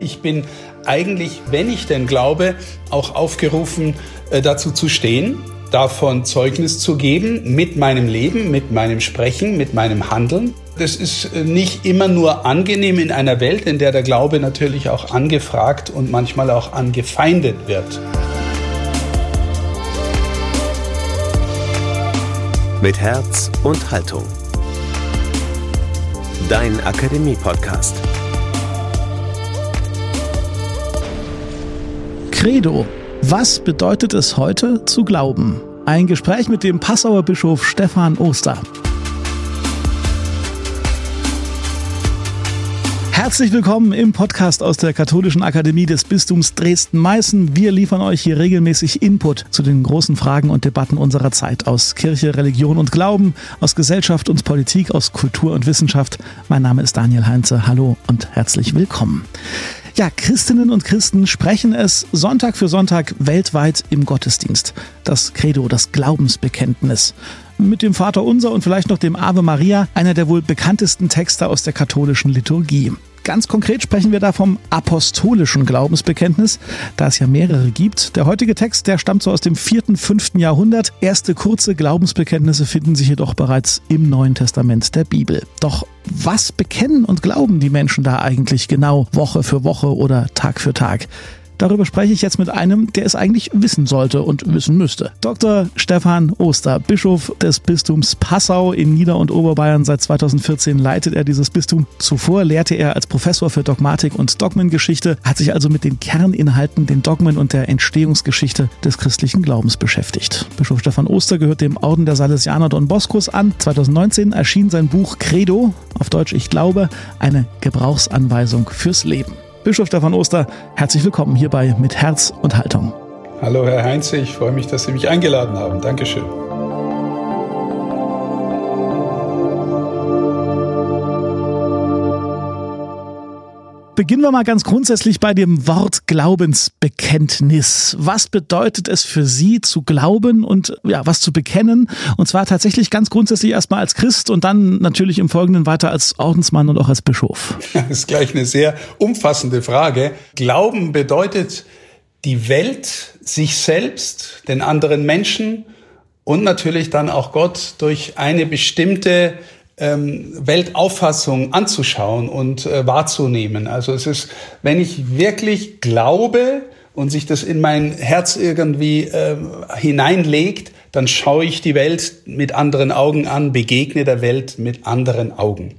Ich bin eigentlich, wenn ich denn glaube, auch aufgerufen, äh, dazu zu stehen, davon Zeugnis zu geben mit meinem Leben, mit meinem Sprechen, mit meinem Handeln. Das ist äh, nicht immer nur angenehm in einer Welt, in der der Glaube natürlich auch angefragt und manchmal auch angefeindet wird. Mit Herz und Haltung. Dein Akademie-Podcast. Credo. Was bedeutet es heute zu glauben? Ein Gespräch mit dem Passauer Bischof Stefan Oster. Herzlich willkommen im Podcast aus der Katholischen Akademie des Bistums Dresden-Meißen. Wir liefern euch hier regelmäßig Input zu den großen Fragen und Debatten unserer Zeit aus Kirche, Religion und Glauben, aus Gesellschaft und Politik, aus Kultur und Wissenschaft. Mein Name ist Daniel Heinze. Hallo und herzlich willkommen. Ja, Christinnen und Christen sprechen es Sonntag für Sonntag weltweit im Gottesdienst. Das Credo, das Glaubensbekenntnis. Mit dem Vater Unser und vielleicht noch dem Ave Maria, einer der wohl bekanntesten Texte aus der katholischen Liturgie. Ganz konkret sprechen wir da vom apostolischen Glaubensbekenntnis, da es ja mehrere gibt. Der heutige Text, der stammt so aus dem vierten, fünften Jahrhundert. Erste kurze Glaubensbekenntnisse finden sich jedoch bereits im Neuen Testament der Bibel. Doch was bekennen und glauben die Menschen da eigentlich genau Woche für Woche oder Tag für Tag? Darüber spreche ich jetzt mit einem, der es eigentlich wissen sollte und wissen müsste. Dr. Stefan Oster, Bischof des Bistums Passau in Nieder- und Oberbayern. Seit 2014 leitet er dieses Bistum. Zuvor lehrte er als Professor für Dogmatik und Dogmengeschichte, hat sich also mit den Kerninhalten, den Dogmen und der Entstehungsgeschichte des christlichen Glaubens beschäftigt. Bischof Stefan Oster gehört dem Orden der Salesianer Don Boscos an. 2019 erschien sein Buch Credo, auf Deutsch Ich glaube, eine Gebrauchsanweisung fürs Leben. Bischof Stefan Oster, herzlich willkommen hierbei mit Herz und Haltung. Hallo Herr Heinze, ich freue mich, dass Sie mich eingeladen haben. Dankeschön. Beginnen wir mal ganz grundsätzlich bei dem Wort Glaubensbekenntnis. Was bedeutet es für Sie zu glauben und ja, was zu bekennen? Und zwar tatsächlich ganz grundsätzlich erstmal als Christ und dann natürlich im Folgenden weiter als Ordensmann und auch als Bischof. Das ist gleich eine sehr umfassende Frage. Glauben bedeutet die Welt, sich selbst, den anderen Menschen und natürlich dann auch Gott durch eine bestimmte ähm, Weltauffassung anzuschauen und äh, wahrzunehmen. Also es ist, wenn ich wirklich glaube und sich das in mein Herz irgendwie äh, hineinlegt, dann schaue ich die Welt mit anderen Augen an, begegne der Welt mit anderen Augen.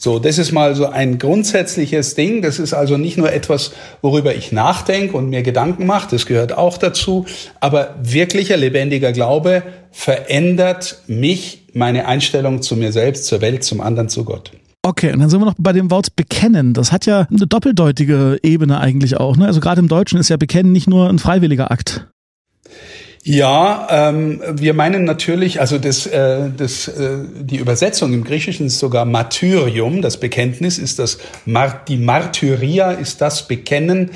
So, das ist mal so ein grundsätzliches Ding. Das ist also nicht nur etwas, worüber ich nachdenke und mir Gedanken mache, das gehört auch dazu. Aber wirklicher lebendiger Glaube verändert mich, meine Einstellung zu mir selbst, zur Welt, zum anderen, zu Gott. Okay, und dann sind wir noch bei dem Wort bekennen. Das hat ja eine doppeldeutige Ebene eigentlich auch. Ne? Also gerade im Deutschen ist ja bekennen nicht nur ein freiwilliger Akt. Ja, ähm, wir meinen natürlich, also das, äh, das, äh, die Übersetzung im Griechischen ist sogar Martyrium, das Bekenntnis ist das, Mar die Martyria ist das Bekennen.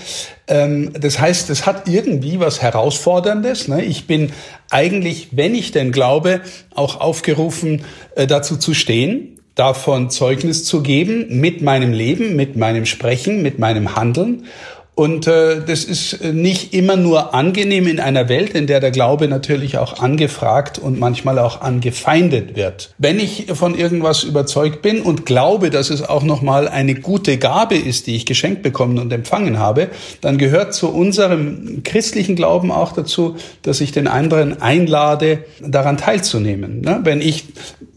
Ähm, das heißt, es hat irgendwie was Herausforderndes. Ne? Ich bin eigentlich, wenn ich denn glaube, auch aufgerufen, äh, dazu zu stehen, davon Zeugnis zu geben, mit meinem Leben, mit meinem Sprechen, mit meinem Handeln. Und äh, das ist nicht immer nur angenehm in einer Welt, in der der Glaube natürlich auch angefragt und manchmal auch angefeindet wird. Wenn ich von irgendwas überzeugt bin und glaube, dass es auch nochmal eine gute Gabe ist, die ich geschenkt bekommen und empfangen habe, dann gehört zu unserem christlichen Glauben auch dazu, dass ich den anderen einlade, daran teilzunehmen. Ne? Wenn ich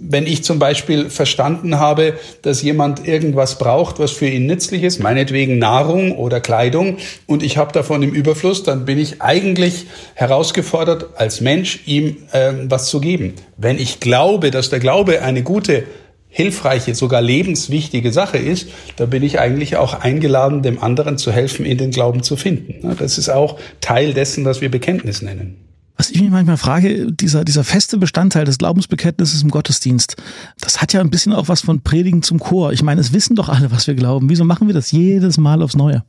wenn ich zum Beispiel verstanden habe, dass jemand irgendwas braucht, was für ihn nützlich ist, meinetwegen Nahrung oder Kleidung, und ich habe davon im Überfluss, dann bin ich eigentlich herausgefordert, als Mensch ihm äh, was zu geben. Wenn ich glaube, dass der Glaube eine gute hilfreiche, sogar lebenswichtige Sache ist, da bin ich eigentlich auch eingeladen, dem anderen zu helfen, in den Glauben zu finden. Das ist auch Teil dessen, was wir Bekenntnis nennen. Was ich mich manchmal frage, dieser, dieser feste Bestandteil des Glaubensbekenntnisses im Gottesdienst, das hat ja ein bisschen auch was von Predigen zum Chor. Ich meine, es wissen doch alle, was wir glauben. Wieso machen wir das jedes Mal aufs Neue?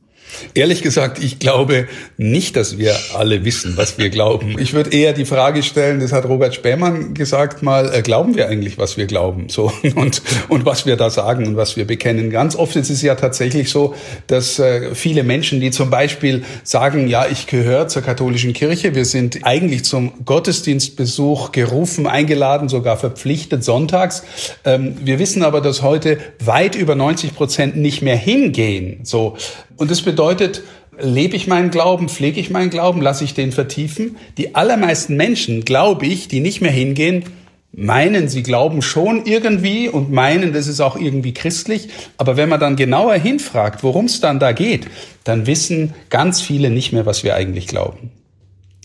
Ehrlich gesagt, ich glaube nicht, dass wir alle wissen, was wir glauben. Ich würde eher die Frage stellen, das hat Robert Spähmann gesagt mal, äh, glauben wir eigentlich, was wir glauben? So, und, und was wir da sagen und was wir bekennen. Ganz oft ist es ja tatsächlich so, dass äh, viele Menschen, die zum Beispiel sagen, ja, ich gehöre zur katholischen Kirche, wir sind eigentlich zum Gottesdienstbesuch gerufen, eingeladen, sogar verpflichtet sonntags. Ähm, wir wissen aber, dass heute weit über 90 Prozent nicht mehr hingehen. So. Und das bedeutet, lebe ich meinen Glauben, pflege ich meinen Glauben, lasse ich den vertiefen? Die allermeisten Menschen, glaube ich, die nicht mehr hingehen, meinen, sie glauben schon irgendwie und meinen, das ist auch irgendwie christlich. Aber wenn man dann genauer hinfragt, worum es dann da geht, dann wissen ganz viele nicht mehr, was wir eigentlich glauben.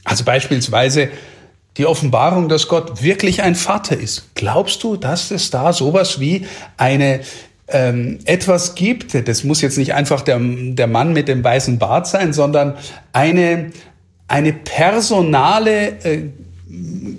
Also beispielsweise die Offenbarung, dass Gott wirklich ein Vater ist. Glaubst du, dass es da sowas wie eine ähm, etwas gibt, das muss jetzt nicht einfach der, der Mann mit dem weißen Bart sein, sondern eine, eine personale äh,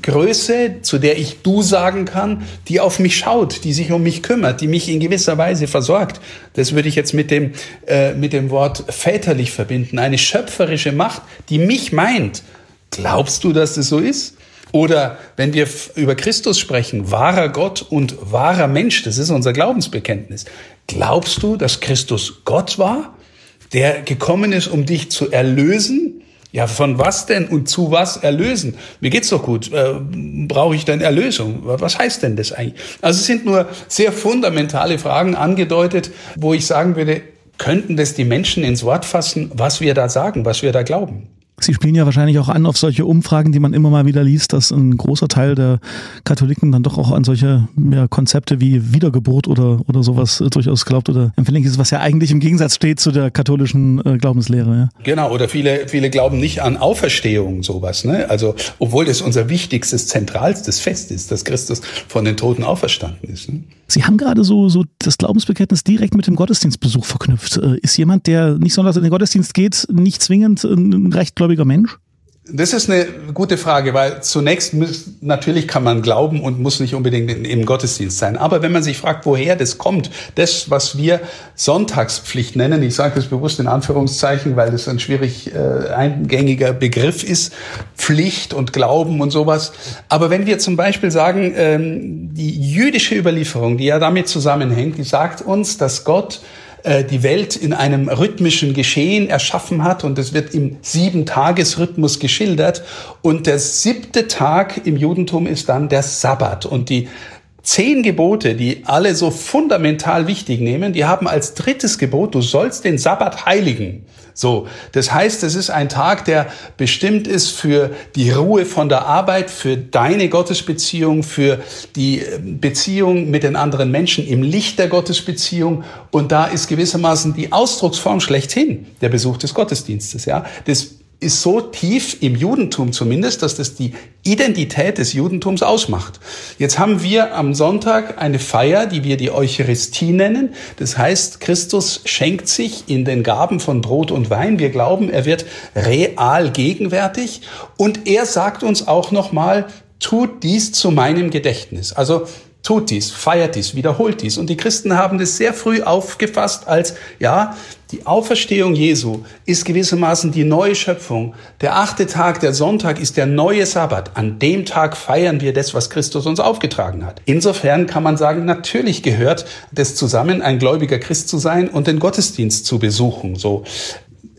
Größe, zu der ich du sagen kann, die auf mich schaut, die sich um mich kümmert, die mich in gewisser Weise versorgt. Das würde ich jetzt mit dem, äh, mit dem Wort väterlich verbinden. Eine schöpferische Macht, die mich meint. Glaubst du, dass das so ist? Oder wenn wir über Christus sprechen, wahrer Gott und wahrer Mensch, das ist unser Glaubensbekenntnis. Glaubst du, dass Christus Gott war, der gekommen ist, um dich zu erlösen? Ja, von was denn und zu was erlösen? Mir geht's doch gut. Äh, Brauche ich denn Erlösung? Was heißt denn das eigentlich? Also es sind nur sehr fundamentale Fragen angedeutet, wo ich sagen würde, könnten das die Menschen ins Wort fassen, was wir da sagen, was wir da glauben? Sie spielen ja wahrscheinlich auch an auf solche Umfragen, die man immer mal wieder liest, dass ein großer Teil der Katholiken dann doch auch an solche ja, Konzepte wie Wiedergeburt oder, oder sowas durchaus glaubt oder empfindlich ist, was ja eigentlich im Gegensatz steht zu der katholischen äh, Glaubenslehre. Ja. Genau, oder viele, viele glauben nicht an Auferstehung, sowas. Ne? Also, obwohl das unser wichtigstes, zentralstes Fest ist, dass Christus von den Toten auferstanden ist. Ne? Sie haben gerade so, so das Glaubensbekenntnis direkt mit dem Gottesdienstbesuch verknüpft. Äh, ist jemand, der nicht sondern in den Gottesdienst geht, nicht zwingend ein rechtgläubiger Mensch? Das ist eine gute Frage, weil zunächst muss, natürlich kann man glauben und muss nicht unbedingt im Gottesdienst sein. Aber wenn man sich fragt, woher das kommt, das, was wir Sonntagspflicht nennen, ich sage das bewusst in Anführungszeichen, weil das ein schwierig äh, eingängiger Begriff ist, Pflicht und Glauben und sowas. Aber wenn wir zum Beispiel sagen, ähm, die jüdische Überlieferung, die ja damit zusammenhängt, die sagt uns, dass Gott äh, die Welt in einem rhythmischen Geschehen erschaffen hat und es wird im Sieben-Tages-Rhythmus geschildert. Und der siebte Tag im Judentum ist dann der Sabbat. Und die zehn Gebote, die alle so fundamental wichtig nehmen, die haben als drittes Gebot, du sollst den Sabbat heiligen. So, das heißt, es ist ein Tag, der bestimmt ist für die Ruhe von der Arbeit, für deine Gottesbeziehung, für die äh, Beziehung mit den anderen Menschen im Licht der Gottesbeziehung. Und da ist gewissermaßen die Ausdrucksform schlechthin der Besuch des Gottesdienstes. Ja, das ist so tief im Judentum zumindest, dass das die Identität des Judentums ausmacht. Jetzt haben wir am Sonntag eine Feier, die wir die Eucharistie nennen. Das heißt, Christus schenkt sich in den Gaben von Brot und Wein. Wir glauben, er wird real gegenwärtig und er sagt uns auch nochmal, tut dies zu meinem Gedächtnis. Also tut dies, feiert dies, wiederholt dies. Und die Christen haben das sehr früh aufgefasst als, ja, die Auferstehung Jesu ist gewissermaßen die neue Schöpfung. Der achte Tag, der Sonntag, ist der neue Sabbat. An dem Tag feiern wir das, was Christus uns aufgetragen hat. Insofern kann man sagen, natürlich gehört das zusammen, ein gläubiger Christ zu sein und den Gottesdienst zu besuchen. So.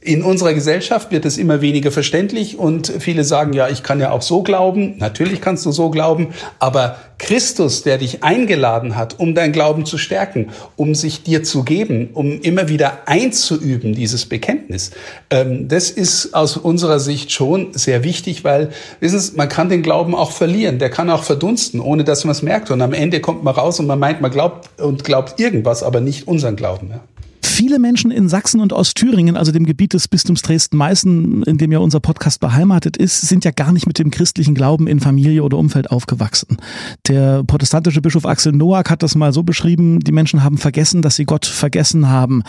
In unserer Gesellschaft wird es immer weniger verständlich und viele sagen, ja, ich kann ja auch so glauben. Natürlich kannst du so glauben, aber Christus, der dich eingeladen hat, um dein Glauben zu stärken, um sich dir zu geben, um immer wieder einzuüben, dieses Bekenntnis, ähm, das ist aus unserer Sicht schon sehr wichtig, weil, wissen Sie, man kann den Glauben auch verlieren, der kann auch verdunsten, ohne dass man es merkt. Und am Ende kommt man raus und man meint, man glaubt und glaubt irgendwas, aber nicht unseren Glauben. Ja. Viele Menschen in Sachsen und Ostthüringen, also dem Gebiet des Bistums Dresden-Meißen, in dem ja unser Podcast beheimatet ist, sind ja gar nicht mit dem christlichen Glauben in Familie oder Umfeld aufgewachsen. Der protestantische Bischof Axel Noack hat das mal so beschrieben, die Menschen haben vergessen, dass sie Gott vergessen haben.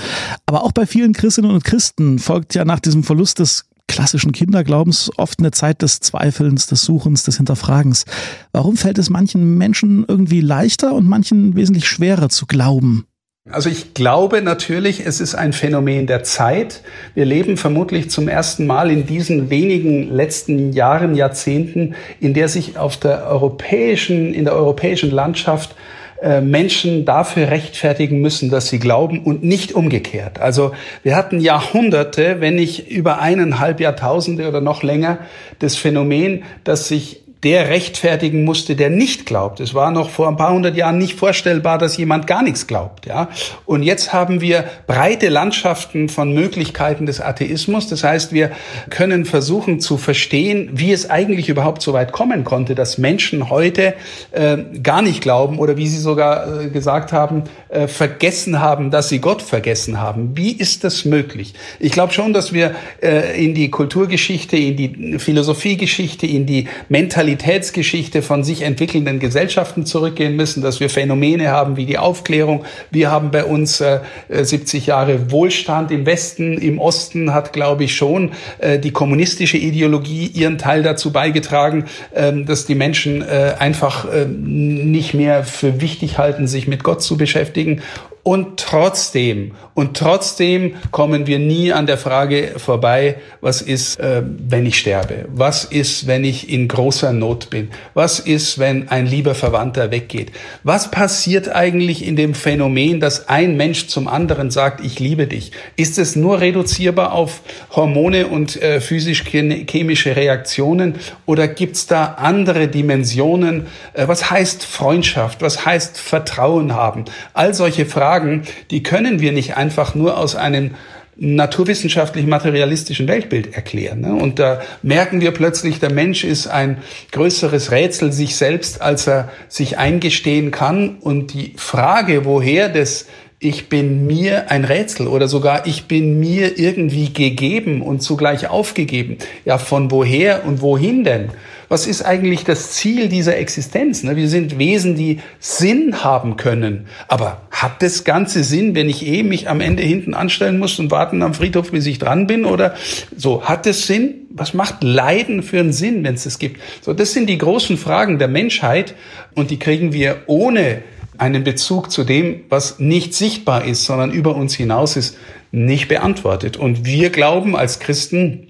Aber auch bei vielen Christinnen und Christen folgt ja nach diesem Verlust des klassischen Kinderglaubens oft eine Zeit des Zweifelns, des Suchens, des Hinterfragens. Warum fällt es manchen Menschen irgendwie leichter und manchen wesentlich schwerer zu glauben? Also ich glaube natürlich, es ist ein Phänomen der Zeit. Wir leben vermutlich zum ersten Mal in diesen wenigen letzten Jahren, Jahrzehnten, in der sich auf der europäischen, in der europäischen Landschaft äh, Menschen dafür rechtfertigen müssen, dass sie glauben und nicht umgekehrt. Also wir hatten Jahrhunderte, wenn nicht über eineinhalb Jahrtausende oder noch länger, das Phänomen, dass sich der rechtfertigen musste, der nicht glaubt. Es war noch vor ein paar hundert Jahren nicht vorstellbar, dass jemand gar nichts glaubt. Ja? Und jetzt haben wir breite Landschaften von Möglichkeiten des Atheismus. Das heißt, wir können versuchen zu verstehen, wie es eigentlich überhaupt so weit kommen konnte, dass Menschen heute äh, gar nicht glauben oder wie Sie sogar äh, gesagt haben, äh, vergessen haben, dass sie Gott vergessen haben. Wie ist das möglich? Ich glaube schon, dass wir äh, in die Kulturgeschichte, in die Philosophiegeschichte, in die Mentalität Mentalitätsgeschichte von sich entwickelnden Gesellschaften zurückgehen müssen, dass wir Phänomene haben wie die Aufklärung. Wir haben bei uns äh, 70 Jahre Wohlstand im Westen, im Osten hat, glaube ich, schon äh, die kommunistische Ideologie ihren Teil dazu beigetragen, äh, dass die Menschen äh, einfach äh, nicht mehr für wichtig halten, sich mit Gott zu beschäftigen. Und trotzdem, und trotzdem kommen wir nie an der Frage vorbei, was ist, äh, wenn ich sterbe? Was ist, wenn ich in großer Not bin? Was ist, wenn ein lieber Verwandter weggeht? Was passiert eigentlich in dem Phänomen, dass ein Mensch zum anderen sagt, ich liebe dich? Ist es nur reduzierbar auf Hormone und äh, physisch-chemische Reaktionen oder gibt's da andere Dimensionen? Äh, was heißt Freundschaft? Was heißt Vertrauen haben? All solche Fragen Fragen, die können wir nicht einfach nur aus einem naturwissenschaftlich-materialistischen Weltbild erklären. Ne? Und da merken wir plötzlich, der Mensch ist ein größeres Rätsel sich selbst, als er sich eingestehen kann. Und die Frage, woher das ich bin mir ein Rätsel oder sogar ich bin mir irgendwie gegeben und zugleich aufgegeben. Ja, von woher und wohin denn? Was ist eigentlich das Ziel dieser Existenz? Ne? Wir sind Wesen, die Sinn haben können. Aber hat das Ganze Sinn, wenn ich eh mich am Ende hinten anstellen muss und warten am Friedhof, bis ich dran bin? Oder so, hat es Sinn? Was macht Leiden für einen Sinn, wenn es es gibt? So, das sind die großen Fragen der Menschheit und die kriegen wir ohne einen Bezug zu dem, was nicht sichtbar ist, sondern über uns hinaus ist, nicht beantwortet. Und wir glauben als Christen,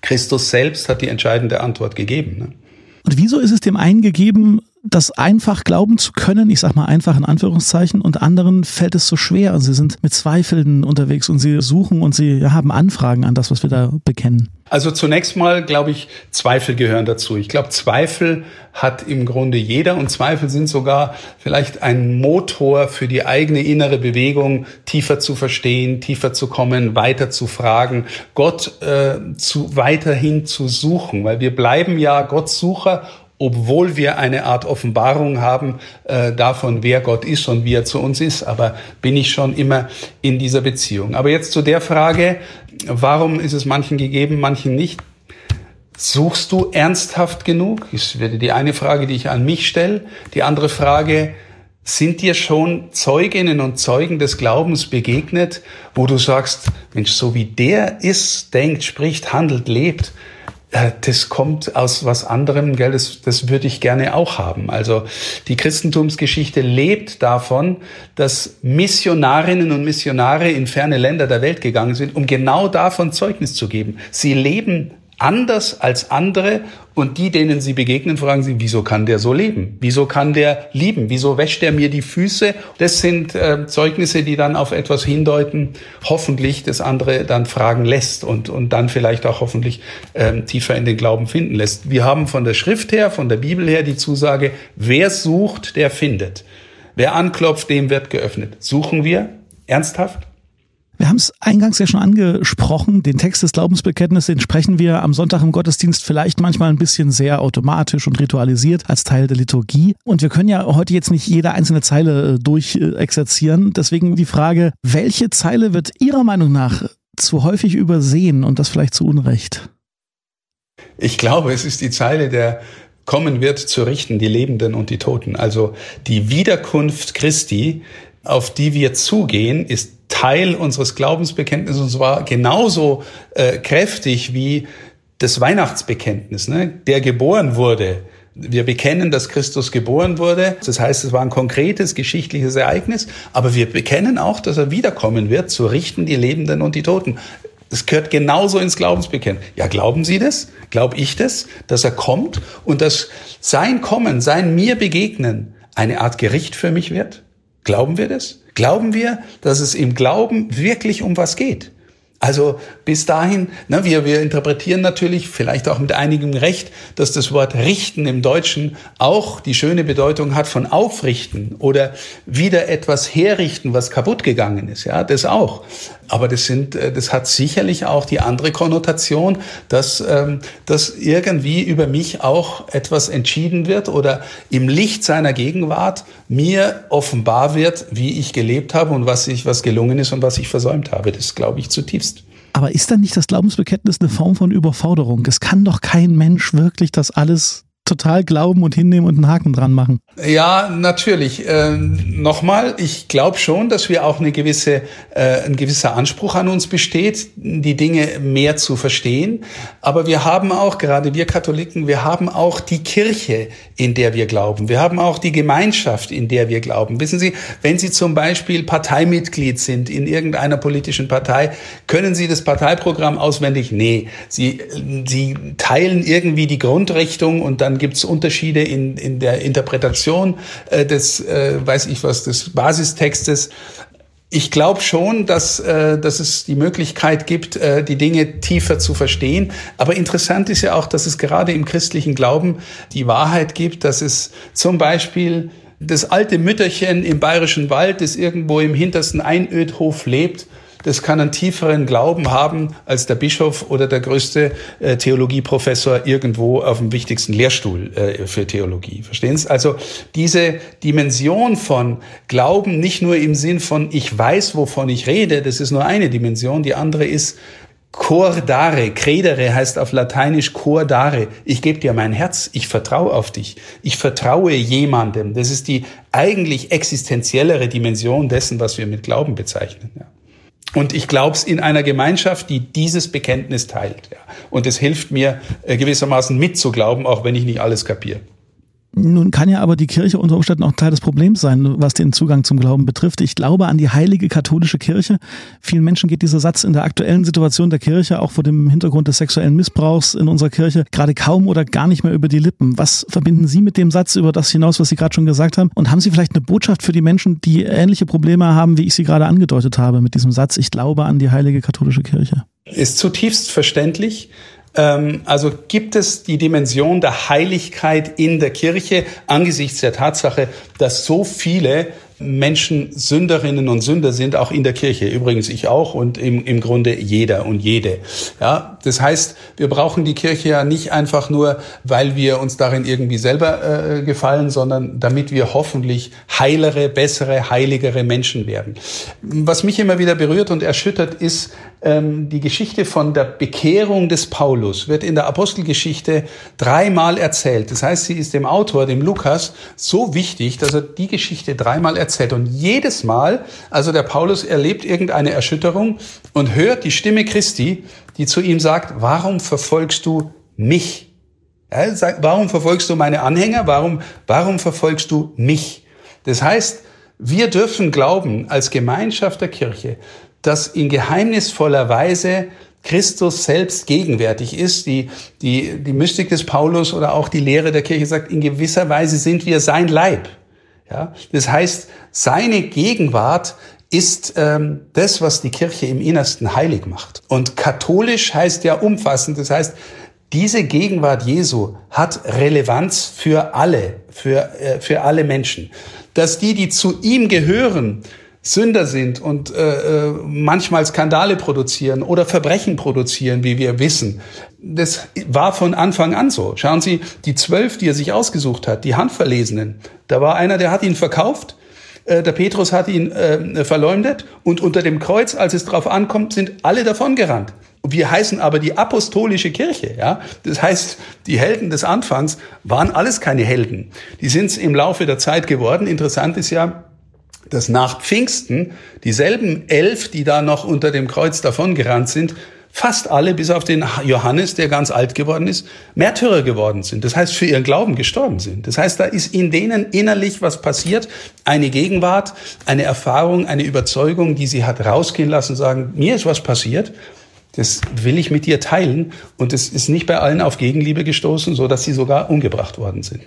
Christus selbst hat die entscheidende Antwort gegeben. Ne? Und wieso ist es dem einen gegeben, das einfach glauben zu können, ich sag mal einfach in Anführungszeichen, und anderen fällt es so schwer und sie sind mit Zweifeln unterwegs und sie suchen und sie haben Anfragen an das, was wir da bekennen. Also zunächst mal, glaube ich, Zweifel gehören dazu. Ich glaube, Zweifel hat im Grunde jeder und Zweifel sind sogar vielleicht ein Motor für die eigene innere Bewegung, tiefer zu verstehen, tiefer zu kommen, weiter zu fragen, Gott äh, zu weiterhin zu suchen, weil wir bleiben ja Gottsucher obwohl wir eine Art Offenbarung haben äh, davon, wer Gott ist und wie er zu uns ist. Aber bin ich schon immer in dieser Beziehung. Aber jetzt zu der Frage, warum ist es manchen gegeben, manchen nicht? Suchst du ernsthaft genug? Das wäre die eine Frage, die ich an mich stelle. Die andere Frage, sind dir schon Zeuginnen und Zeugen des Glaubens begegnet, wo du sagst, Mensch, so wie der ist, denkt, spricht, handelt, lebt, das kommt aus was anderem, gell? Das, das würde ich gerne auch haben. Also die Christentumsgeschichte lebt davon, dass Missionarinnen und Missionare in ferne Länder der Welt gegangen sind, um genau davon Zeugnis zu geben. Sie leben anders als andere und die, denen sie begegnen, fragen sie, wieso kann der so leben? Wieso kann der lieben? Wieso wäscht er mir die Füße? Das sind äh, Zeugnisse, die dann auf etwas hindeuten, hoffentlich das andere dann fragen lässt und, und dann vielleicht auch hoffentlich ähm, tiefer in den Glauben finden lässt. Wir haben von der Schrift her, von der Bibel her die Zusage, wer sucht, der findet. Wer anklopft, dem wird geöffnet. Suchen wir ernsthaft? Wir haben es eingangs ja schon angesprochen, den Text des Glaubensbekenntnisses, den sprechen wir am Sonntag im Gottesdienst vielleicht manchmal ein bisschen sehr automatisch und ritualisiert als Teil der Liturgie. Und wir können ja heute jetzt nicht jede einzelne Zeile äh, durchexerzieren. Deswegen die Frage, welche Zeile wird Ihrer Meinung nach zu häufig übersehen und das vielleicht zu Unrecht? Ich glaube, es ist die Zeile der kommen wird zu richten die Lebenden und die Toten. Also die Wiederkunft Christi, auf die wir zugehen, ist Teil unseres Glaubensbekenntnisses und zwar genauso äh, kräftig wie das Weihnachtsbekenntnis, ne? der geboren wurde, Wir bekennen, dass Christus geboren wurde. Das heißt, es war ein konkretes geschichtliches Ereignis. Aber wir bekennen auch, dass er wiederkommen wird, zu richten die Lebenden und die Toten. Das gehört genauso ins Glaubensbekennen. Ja, glauben Sie das? Glaub ich das? Dass er kommt und dass sein Kommen, sein mir begegnen eine Art Gericht für mich wird? Glauben wir das? Glauben wir, dass es im Glauben wirklich um was geht? Also bis dahin, ne, wir, wir interpretieren natürlich, vielleicht auch mit einigem Recht, dass das Wort richten im Deutschen auch die schöne Bedeutung hat von aufrichten oder wieder etwas herrichten, was kaputt gegangen ist. Ja, das auch. Aber das sind, äh, das hat sicherlich auch die andere Konnotation, dass, ähm, dass irgendwie über mich auch etwas entschieden wird oder im Licht seiner Gegenwart mir offenbar wird, wie ich gelebt habe und was ich, was gelungen ist und was ich versäumt habe. Das glaube ich zutiefst. Aber ist dann nicht das Glaubensbekenntnis eine Form von Überforderung? Es kann doch kein Mensch wirklich das alles total glauben und hinnehmen und einen Haken dran machen. Ja, natürlich. Äh, Nochmal, ich glaube schon, dass wir auch eine gewisse, äh, ein gewisser Anspruch an uns besteht, die Dinge mehr zu verstehen. Aber wir haben auch, gerade wir Katholiken, wir haben auch die Kirche, in der wir glauben. Wir haben auch die Gemeinschaft, in der wir glauben. Wissen Sie, wenn Sie zum Beispiel Parteimitglied sind in irgendeiner politischen Partei, können Sie das Parteiprogramm auswendig? Nee. Sie, Sie teilen irgendwie die Grundrichtung und gibt es Unterschiede in, in der Interpretation äh, des, äh, weiß ich was, des Basistextes. Ich glaube schon, dass, äh, dass es die Möglichkeit gibt, äh, die Dinge tiefer zu verstehen. Aber interessant ist ja auch, dass es gerade im christlichen Glauben die Wahrheit gibt, dass es zum Beispiel das alte Mütterchen im bayerischen Wald, das irgendwo im hintersten Einödhof lebt, das kann einen tieferen Glauben haben als der Bischof oder der größte äh, Theologieprofessor irgendwo auf dem wichtigsten Lehrstuhl äh, für Theologie. Verstehen Sie? Also diese Dimension von Glauben nicht nur im Sinn von ich weiß, wovon ich rede, das ist nur eine Dimension, die andere ist Cordare, credere heißt auf Lateinisch cordare. Ich gebe dir mein Herz, ich vertraue auf dich. Ich vertraue jemandem. Das ist die eigentlich existenziellere Dimension dessen, was wir mit Glauben bezeichnen. Ja. Und ich glaube es in einer Gemeinschaft, die dieses Bekenntnis teilt. Ja. Und es hilft mir äh, gewissermaßen mitzuglauben, auch wenn ich nicht alles kapiere. Nun kann ja aber die Kirche unter Umständen auch Teil des Problems sein, was den Zugang zum Glauben betrifft. Ich glaube an die heilige katholische Kirche. Vielen Menschen geht dieser Satz in der aktuellen Situation der Kirche, auch vor dem Hintergrund des sexuellen Missbrauchs in unserer Kirche, gerade kaum oder gar nicht mehr über die Lippen. Was verbinden Sie mit dem Satz über das hinaus, was Sie gerade schon gesagt haben? Und haben Sie vielleicht eine Botschaft für die Menschen, die ähnliche Probleme haben, wie ich sie gerade angedeutet habe, mit diesem Satz, ich glaube an die heilige katholische Kirche? Ist zutiefst verständlich. Ähm, also gibt es die Dimension der Heiligkeit in der Kirche angesichts der Tatsache, dass so viele Menschen Sünderinnen und Sünder sind, auch in der Kirche. Übrigens ich auch und im, im Grunde jeder und jede. Ja, das heißt, wir brauchen die Kirche ja nicht einfach nur, weil wir uns darin irgendwie selber äh, gefallen, sondern damit wir hoffentlich heilere, bessere, heiligere Menschen werden. Was mich immer wieder berührt und erschüttert ist, die Geschichte von der Bekehrung des Paulus wird in der Apostelgeschichte dreimal erzählt. Das heißt, sie ist dem Autor, dem Lukas, so wichtig, dass er die Geschichte dreimal erzählt. Und jedes Mal, also der Paulus erlebt irgendeine Erschütterung und hört die Stimme Christi, die zu ihm sagt, warum verfolgst du mich? Ja, sagt, warum verfolgst du meine Anhänger? Warum, warum verfolgst du mich? Das heißt, wir dürfen glauben als Gemeinschaft der Kirche, dass in geheimnisvoller Weise Christus selbst gegenwärtig ist. Die, die, die Mystik des Paulus oder auch die Lehre der Kirche sagt, in gewisser Weise sind wir sein Leib. Ja? Das heißt, seine Gegenwart ist ähm, das, was die Kirche im Innersten heilig macht. Und katholisch heißt ja umfassend, das heißt, diese Gegenwart Jesu hat Relevanz für alle, für, äh, für alle Menschen. Dass die, die zu ihm gehören, Sünder sind und äh, äh, manchmal Skandale produzieren oder Verbrechen produzieren, wie wir wissen. Das war von Anfang an so. Schauen Sie, die zwölf, die er sich ausgesucht hat, die Handverlesenen, da war einer, der hat ihn verkauft, äh, der Petrus hat ihn äh, verleumdet und unter dem Kreuz, als es drauf ankommt, sind alle davon gerannt. Wir heißen aber die apostolische Kirche, ja. Das heißt, die Helden des Anfangs waren alles keine Helden. Die sind es im Laufe der Zeit geworden. Interessant ist ja, dass nach Pfingsten dieselben elf, die da noch unter dem Kreuz davongerannt sind, fast alle, bis auf den Johannes, der ganz alt geworden ist, Märtyrer geworden sind. Das heißt, für ihren Glauben gestorben sind. Das heißt, da ist in denen innerlich was passiert, eine Gegenwart, eine Erfahrung, eine Überzeugung, die sie hat rausgehen lassen, sagen, mir ist was passiert. Das will ich mit dir teilen. Und es ist nicht bei allen auf Gegenliebe gestoßen, so dass sie sogar umgebracht worden sind.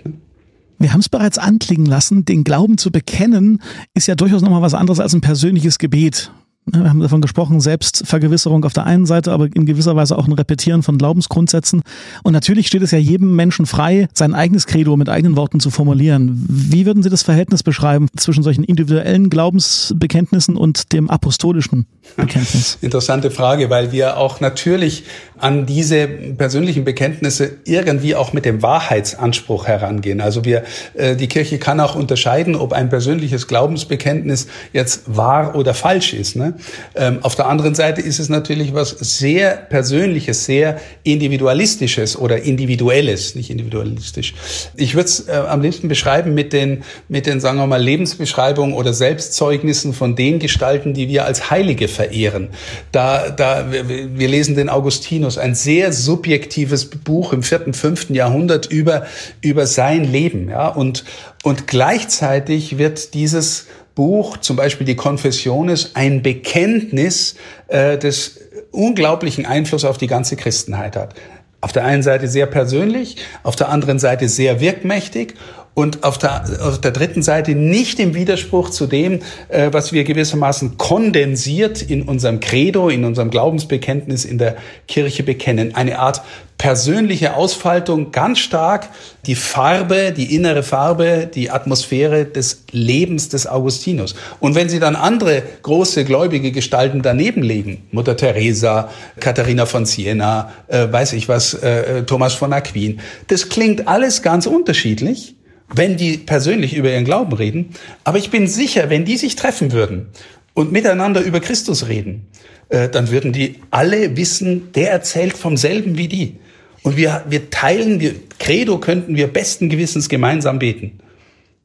Ne? Wir haben es bereits anklingen lassen, den Glauben zu bekennen, ist ja durchaus nochmal was anderes als ein persönliches Gebet. Wir haben davon gesprochen, Selbstvergewisserung auf der einen Seite, aber in gewisser Weise auch ein Repetieren von Glaubensgrundsätzen. Und natürlich steht es ja jedem Menschen frei, sein eigenes Credo mit eigenen Worten zu formulieren. Wie würden Sie das Verhältnis beschreiben zwischen solchen individuellen Glaubensbekenntnissen und dem apostolischen Bekenntnis? Interessante Frage, weil wir auch natürlich an diese persönlichen Bekenntnisse irgendwie auch mit dem Wahrheitsanspruch herangehen. Also wir, äh, die Kirche kann auch unterscheiden, ob ein persönliches Glaubensbekenntnis jetzt wahr oder falsch ist. Ne? Ähm, auf der anderen Seite ist es natürlich was sehr Persönliches, sehr Individualistisches oder Individuelles, nicht individualistisch. Ich würde es äh, am liebsten beschreiben mit den, mit den, sagen wir mal, Lebensbeschreibungen oder Selbstzeugnissen von den Gestalten, die wir als Heilige verehren. Da, da, wir, wir lesen den Augustinus Augustinus, ein sehr subjektives Buch im vierten, fünften Jahrhundert über, über sein Leben. Ja? Und, und gleichzeitig wird dieses Buch, zum Beispiel die Confessiones, ein Bekenntnis äh, des unglaublichen Einfluss auf die ganze Christenheit hat. Auf der einen Seite sehr persönlich, auf der anderen Seite sehr wirkmächtig und auf der, auf der dritten Seite nicht im Widerspruch zu dem, äh, was wir gewissermaßen kondensiert in unserem Credo, in unserem Glaubensbekenntnis in der Kirche bekennen. Eine Art persönliche Ausfaltung, ganz stark die Farbe, die innere Farbe, die Atmosphäre des Lebens des Augustinus. Und wenn Sie dann andere große gläubige Gestalten daneben legen, Mutter Teresa, Katharina von Siena, äh, weiß ich was, äh, Thomas von Aquin, das klingt alles ganz unterschiedlich wenn die persönlich über ihren Glauben reden. Aber ich bin sicher, wenn die sich treffen würden und miteinander über Christus reden, äh, dann würden die alle wissen, der erzählt vom selben wie die. Und wir, wir teilen, wir, Credo könnten wir besten Gewissens gemeinsam beten.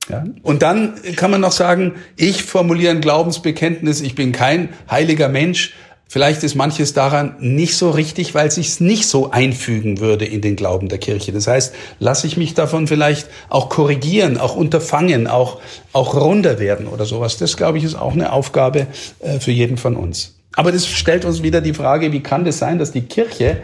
Ja? Und dann kann man noch sagen, ich formuliere ein Glaubensbekenntnis, ich bin kein heiliger Mensch, Vielleicht ist manches daran nicht so richtig, weil es sich nicht so einfügen würde in den Glauben der Kirche. Das heißt, lasse ich mich davon vielleicht auch korrigieren, auch unterfangen, auch, auch runder werden oder sowas. Das, glaube ich, ist auch eine Aufgabe äh, für jeden von uns. Aber das stellt uns wieder die Frage, wie kann das sein, dass die Kirche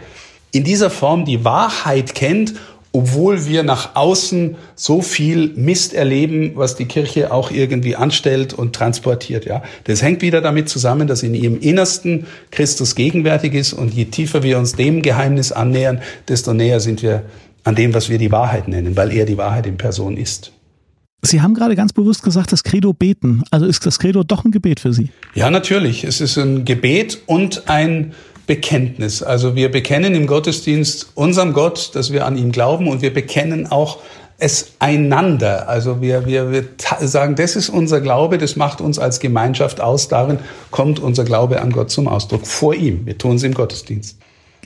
in dieser Form die Wahrheit kennt obwohl wir nach außen so viel Mist erleben, was die Kirche auch irgendwie anstellt und transportiert. Ja, das hängt wieder damit zusammen, dass in ihrem Innersten Christus gegenwärtig ist und je tiefer wir uns dem Geheimnis annähern, desto näher sind wir an dem, was wir die Wahrheit nennen, weil er die Wahrheit in Person ist. Sie haben gerade ganz bewusst gesagt, das Credo beten. Also ist das Credo doch ein Gebet für Sie? Ja, natürlich. Es ist ein Gebet und ein Bekenntnis. Also wir bekennen im Gottesdienst unserem Gott, dass wir an ihn glauben und wir bekennen auch es einander. Also wir, wir, wir sagen, das ist unser Glaube, das macht uns als Gemeinschaft aus. Darin kommt unser Glaube an Gott zum Ausdruck vor ihm. Wir tun es im Gottesdienst.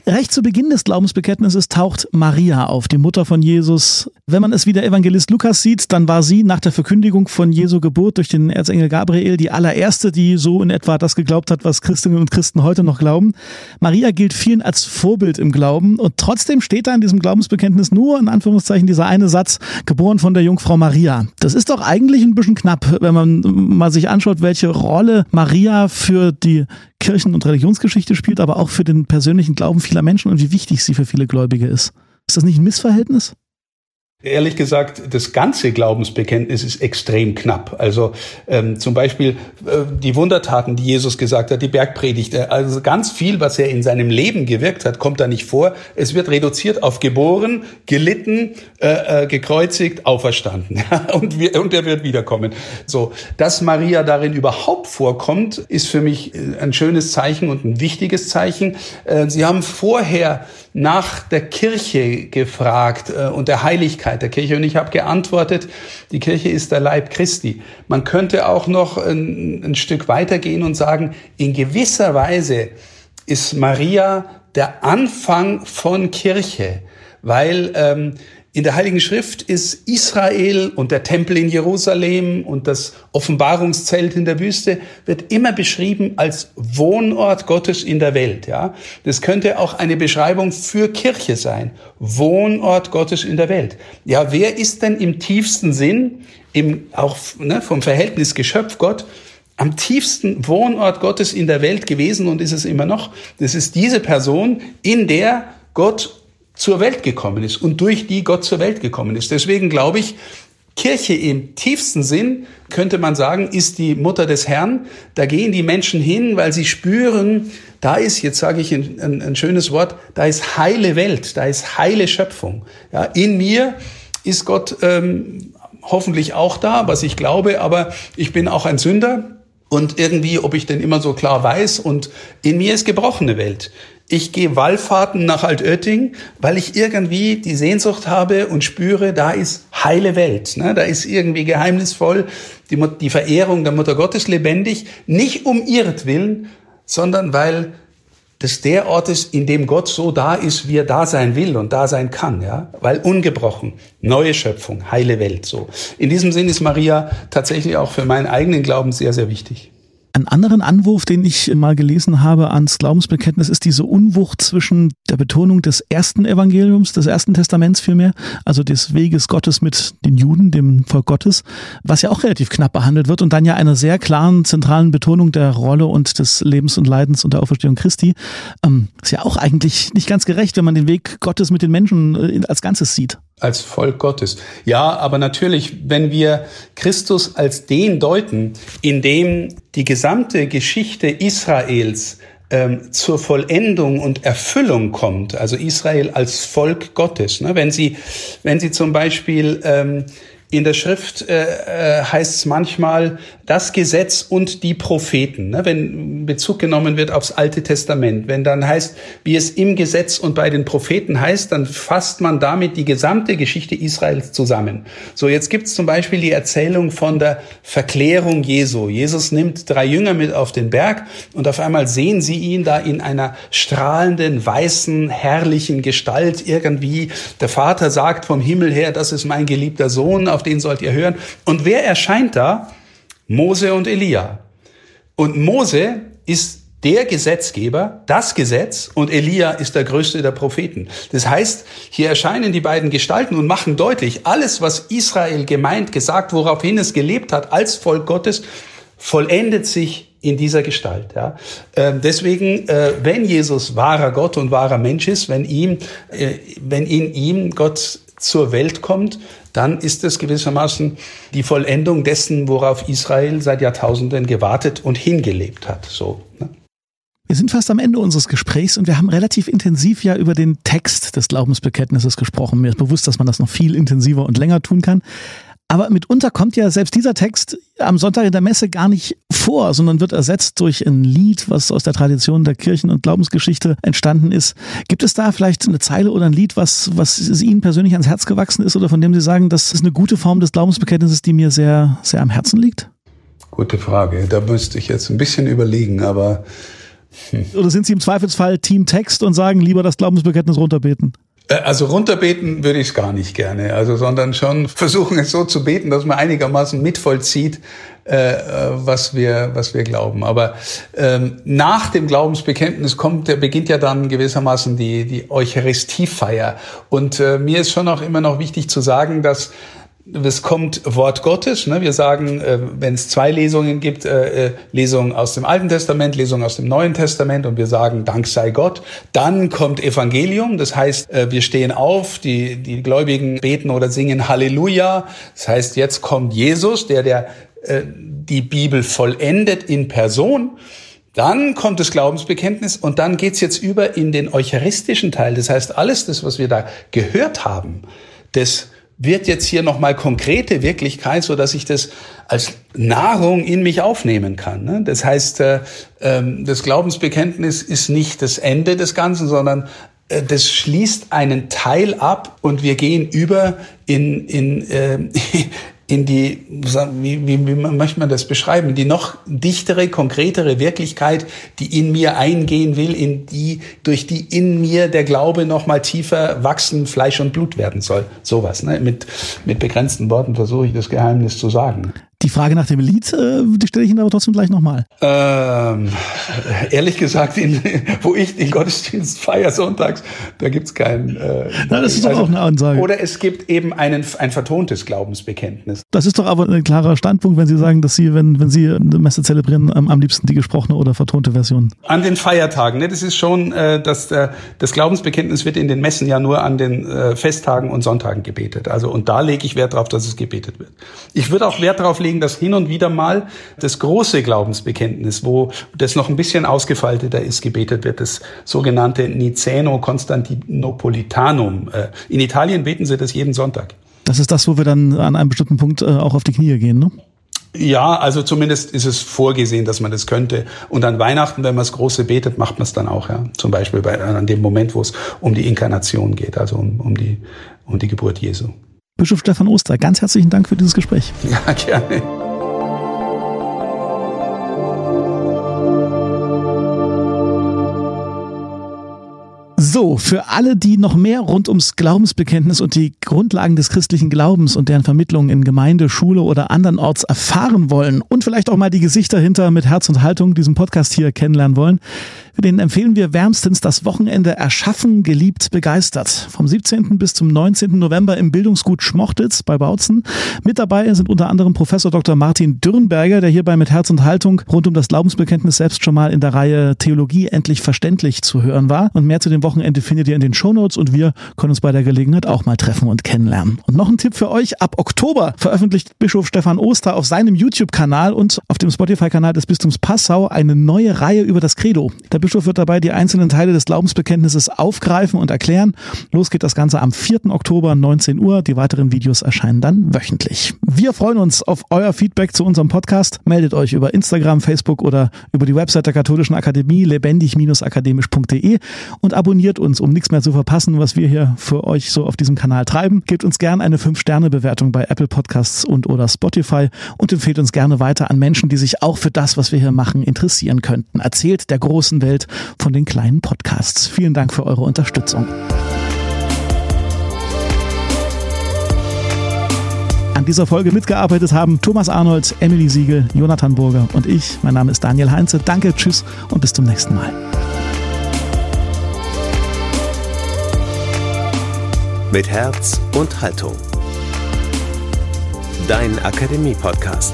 Recht zu Beginn des Glaubensbekenntnisses taucht Maria auf, die Mutter von Jesus. Wenn man es wie der Evangelist Lukas sieht, dann war sie nach der Verkündigung von Jesu Geburt durch den Erzengel Gabriel die allererste, die so in etwa das geglaubt hat, was Christinnen und Christen heute noch glauben. Maria gilt vielen als Vorbild im Glauben und trotzdem steht da in diesem Glaubensbekenntnis nur in Anführungszeichen dieser eine Satz, geboren von der Jungfrau Maria. Das ist doch eigentlich ein bisschen knapp, wenn man mal sich anschaut, welche Rolle Maria für die Kirchen- und Religionsgeschichte spielt, aber auch für den persönlichen Glauben vieler Menschen und wie wichtig sie für viele Gläubige ist. Ist das nicht ein Missverhältnis? Ehrlich gesagt, das ganze Glaubensbekenntnis ist extrem knapp. Also ähm, zum Beispiel äh, die Wundertaten, die Jesus gesagt hat, die Bergpredigt. Äh, also ganz viel, was er in seinem Leben gewirkt hat, kommt da nicht vor. Es wird reduziert auf geboren, gelitten, äh, äh, gekreuzigt, auferstanden. und, wir, und er wird wiederkommen. So, dass Maria darin überhaupt vorkommt, ist für mich äh, ein schönes Zeichen und ein wichtiges Zeichen. Äh, Sie haben vorher nach der Kirche gefragt äh, und der Heiligkeit der Kirche. Und ich habe geantwortet, die Kirche ist der Leib Christi. Man könnte auch noch ein, ein Stück weitergehen und sagen, in gewisser Weise ist Maria der Anfang von Kirche, weil ähm, in der Heiligen Schrift ist Israel und der Tempel in Jerusalem und das Offenbarungszelt in der Wüste wird immer beschrieben als Wohnort Gottes in der Welt. Ja, das könnte auch eine Beschreibung für Kirche sein. Wohnort Gottes in der Welt. Ja, wer ist denn im tiefsten Sinn, im auch ne, vom Verhältnis Geschöpf Gott am tiefsten Wohnort Gottes in der Welt gewesen und ist es immer noch? Das ist diese Person, in der Gott zur Welt gekommen ist und durch die Gott zur Welt gekommen ist. Deswegen glaube ich, Kirche im tiefsten Sinn, könnte man sagen, ist die Mutter des Herrn. Da gehen die Menschen hin, weil sie spüren, da ist, jetzt sage ich ein, ein, ein schönes Wort, da ist heile Welt, da ist heile Schöpfung. Ja, in mir ist Gott ähm, hoffentlich auch da, was ich glaube, aber ich bin auch ein Sünder. Und irgendwie, ob ich denn immer so klar weiß, und in mir ist gebrochene Welt. Ich gehe Wallfahrten nach Altötting, weil ich irgendwie die Sehnsucht habe und spüre, da ist heile Welt. Ne? Da ist irgendwie geheimnisvoll die, die Verehrung der Mutter Gottes lebendig. Nicht um ihretwillen, sondern weil das der Ort ist, in dem Gott so da ist, wie er da sein will und da sein kann, ja, weil ungebrochen, neue Schöpfung, heile Welt, so. In diesem Sinn ist Maria tatsächlich auch für meinen eigenen Glauben sehr, sehr wichtig. Einen anderen Anwurf, den ich mal gelesen habe ans Glaubensbekenntnis, ist diese Unwucht zwischen der Betonung des ersten Evangeliums, des ersten Testaments vielmehr, also des Weges Gottes mit den Juden, dem Volk Gottes, was ja auch relativ knapp behandelt wird und dann ja einer sehr klaren, zentralen Betonung der Rolle und des Lebens und Leidens und der Auferstehung Christi. Ähm, ist ja auch eigentlich nicht ganz gerecht, wenn man den Weg Gottes mit den Menschen äh, als Ganzes sieht als Volk Gottes. Ja, aber natürlich, wenn wir Christus als den deuten, in dem die gesamte Geschichte Israels ähm, zur Vollendung und Erfüllung kommt, also Israel als Volk Gottes. Ne? Wenn Sie, wenn Sie zum Beispiel ähm, in der Schrift äh, äh, heißt es manchmal das Gesetz und die Propheten, ne? wenn Bezug genommen wird aufs Alte Testament. Wenn dann heißt, wie es im Gesetz und bei den Propheten heißt, dann fasst man damit die gesamte Geschichte Israels zusammen. So, jetzt gibt es zum Beispiel die Erzählung von der Verklärung Jesu. Jesus nimmt drei Jünger mit auf den Berg und auf einmal sehen sie ihn da in einer strahlenden, weißen, herrlichen Gestalt irgendwie. Der Vater sagt vom Himmel her, das ist mein geliebter Sohn, auf den sollt ihr hören. Und wer erscheint da? Mose und Elia. Und Mose ist der Gesetzgeber, das Gesetz, und Elia ist der größte der Propheten. Das heißt, hier erscheinen die beiden Gestalten und machen deutlich, alles, was Israel gemeint, gesagt, woraufhin es gelebt hat als Volk Gottes, vollendet sich in dieser Gestalt. Ja. Ähm, deswegen, äh, wenn Jesus wahrer Gott und wahrer Mensch ist, wenn ihm, äh, wenn in ihm Gott zur Welt kommt, dann ist es gewissermaßen die Vollendung dessen, worauf Israel seit Jahrtausenden gewartet und hingelebt hat. So. Ne? Wir sind fast am Ende unseres Gesprächs und wir haben relativ intensiv ja über den Text des Glaubensbekenntnisses gesprochen. Mir ist bewusst, dass man das noch viel intensiver und länger tun kann. Aber mitunter kommt ja selbst dieser Text am Sonntag in der Messe gar nicht vor, sondern wird ersetzt durch ein Lied, was aus der Tradition der Kirchen- und Glaubensgeschichte entstanden ist. Gibt es da vielleicht eine Zeile oder ein Lied, was, was Ihnen persönlich ans Herz gewachsen ist oder von dem Sie sagen, das ist eine gute Form des Glaubensbekenntnisses, die mir sehr, sehr am Herzen liegt? Gute Frage. Da müsste ich jetzt ein bisschen überlegen, aber. Hm. Oder sind Sie im Zweifelsfall Team Text und sagen lieber das Glaubensbekenntnis runterbeten? Äh, also runterbeten würde ich es gar nicht gerne, also sondern schon versuchen es so zu beten, dass man einigermaßen mitvollzieht, äh, was wir was wir glauben. Aber ähm, nach dem Glaubensbekenntnis kommt, beginnt ja dann gewissermaßen die die Eucharistiefeier. Und äh, mir ist schon auch immer noch wichtig zu sagen, dass es kommt Wort Gottes. Ne? Wir sagen, äh, wenn es zwei Lesungen gibt, äh, äh, Lesung aus dem Alten Testament, Lesung aus dem Neuen Testament, und wir sagen, Dank sei Gott. Dann kommt Evangelium. Das heißt, äh, wir stehen auf, die, die Gläubigen beten oder singen Halleluja. Das heißt, jetzt kommt Jesus, der, der äh, die Bibel vollendet in Person. Dann kommt das Glaubensbekenntnis und dann geht's jetzt über in den eucharistischen Teil. Das heißt, alles das, was wir da gehört haben, das wird jetzt hier nochmal konkrete Wirklichkeit, so dass ich das als Nahrung in mich aufnehmen kann. Ne? Das heißt, äh, ähm, das Glaubensbekenntnis ist nicht das Ende des Ganzen, sondern äh, das schließt einen Teil ab und wir gehen über in, in, äh, in die, wie, wie, wie möchte man das beschreiben, die noch dichtere, konkretere Wirklichkeit, die in mir eingehen will, in die, durch die in mir der Glaube noch mal tiefer wachsen, Fleisch und Blut werden soll. Sowas, ne? Mit, mit begrenzten Worten versuche ich das Geheimnis zu sagen. Die Frage nach dem Lied, äh, die stelle ich Ihnen aber trotzdem gleich nochmal. Ähm, ehrlich gesagt, in, wo ich den Gottesdienst feiere sonntags, da gibt's keinen. Äh, Na, das ist doch also, auch eine Ansage. Oder es gibt eben einen, ein vertontes Glaubensbekenntnis. Das ist doch aber ein klarer Standpunkt, wenn Sie sagen, dass Sie, wenn, wenn Sie eine Messe zelebrieren, am, am liebsten die gesprochene oder vertonte Version. An den Feiertagen, ne? Das ist schon, äh, dass äh, das Glaubensbekenntnis wird in den Messen ja nur an den äh, Festtagen und Sonntagen gebetet. Also und da lege ich Wert darauf, dass es gebetet wird. Ich würde auch Wert darauf legen, legen das hin und wieder mal das große Glaubensbekenntnis, wo das noch ein bisschen ausgefalteter ist, gebetet wird, das sogenannte Niceno-Konstantinopolitanum. Äh, in Italien beten sie das jeden Sonntag. Das ist das, wo wir dann an einem bestimmten Punkt äh, auch auf die Knie gehen, ne? Ja, also zumindest ist es vorgesehen, dass man das könnte. Und an Weihnachten, wenn man das Große betet, macht man es dann auch, ja. Zum Beispiel bei, an dem Moment, wo es um die Inkarnation geht, also um, um, die, um die Geburt Jesu. Bischof Stefan Oster, ganz herzlichen Dank für dieses Gespräch. Ja, gerne. So, für alle, die noch mehr rund ums Glaubensbekenntnis und die Grundlagen des christlichen Glaubens und deren Vermittlung in Gemeinde, Schule oder andernorts erfahren wollen und vielleicht auch mal die Gesichter hinter mit Herz und Haltung diesem Podcast hier kennenlernen wollen, denen empfehlen wir wärmstens das Wochenende Erschaffen, geliebt, begeistert. Vom 17. bis zum 19. November im Bildungsgut Schmochtitz bei Bautzen. Mit dabei sind unter anderem Professor Dr. Martin Dürnberger, der hierbei mit Herz und Haltung rund um das Glaubensbekenntnis selbst schon mal in der Reihe Theologie endlich verständlich zu hören war. Und mehr zu dem Wochenende findet ihr in den Shownotes und wir können uns bei der Gelegenheit auch mal treffen und kennenlernen. Und noch ein Tipp für euch. Ab Oktober veröffentlicht Bischof Stefan Oster auf seinem YouTube-Kanal und auf dem Spotify-Kanal des Bistums Passau eine neue Reihe über das Credo. Der Bischof wird dabei die einzelnen Teile des Glaubensbekenntnisses aufgreifen und erklären. Los geht das Ganze am 4. Oktober 19 Uhr. Die weiteren Videos erscheinen dann wöchentlich. Wir freuen uns auf euer Feedback zu unserem Podcast. Meldet euch über Instagram, Facebook oder über die Website der Katholischen Akademie lebendig-akademisch.de und abonniert uns, um nichts mehr zu verpassen, was wir hier für euch so auf diesem Kanal treiben. Gebt uns gerne eine 5-Sterne-Bewertung bei Apple Podcasts und oder Spotify und empfehlt uns gerne weiter an Menschen, die sich auch für das, was wir hier machen, interessieren könnten. Erzählt der großen Welt, Welt von den kleinen Podcasts. Vielen Dank für eure Unterstützung. An dieser Folge mitgearbeitet haben Thomas Arnold, Emily Siegel, Jonathan Burger und ich. Mein Name ist Daniel Heinze. Danke, tschüss und bis zum nächsten Mal. Mit Herz und Haltung. Dein Akademie-Podcast.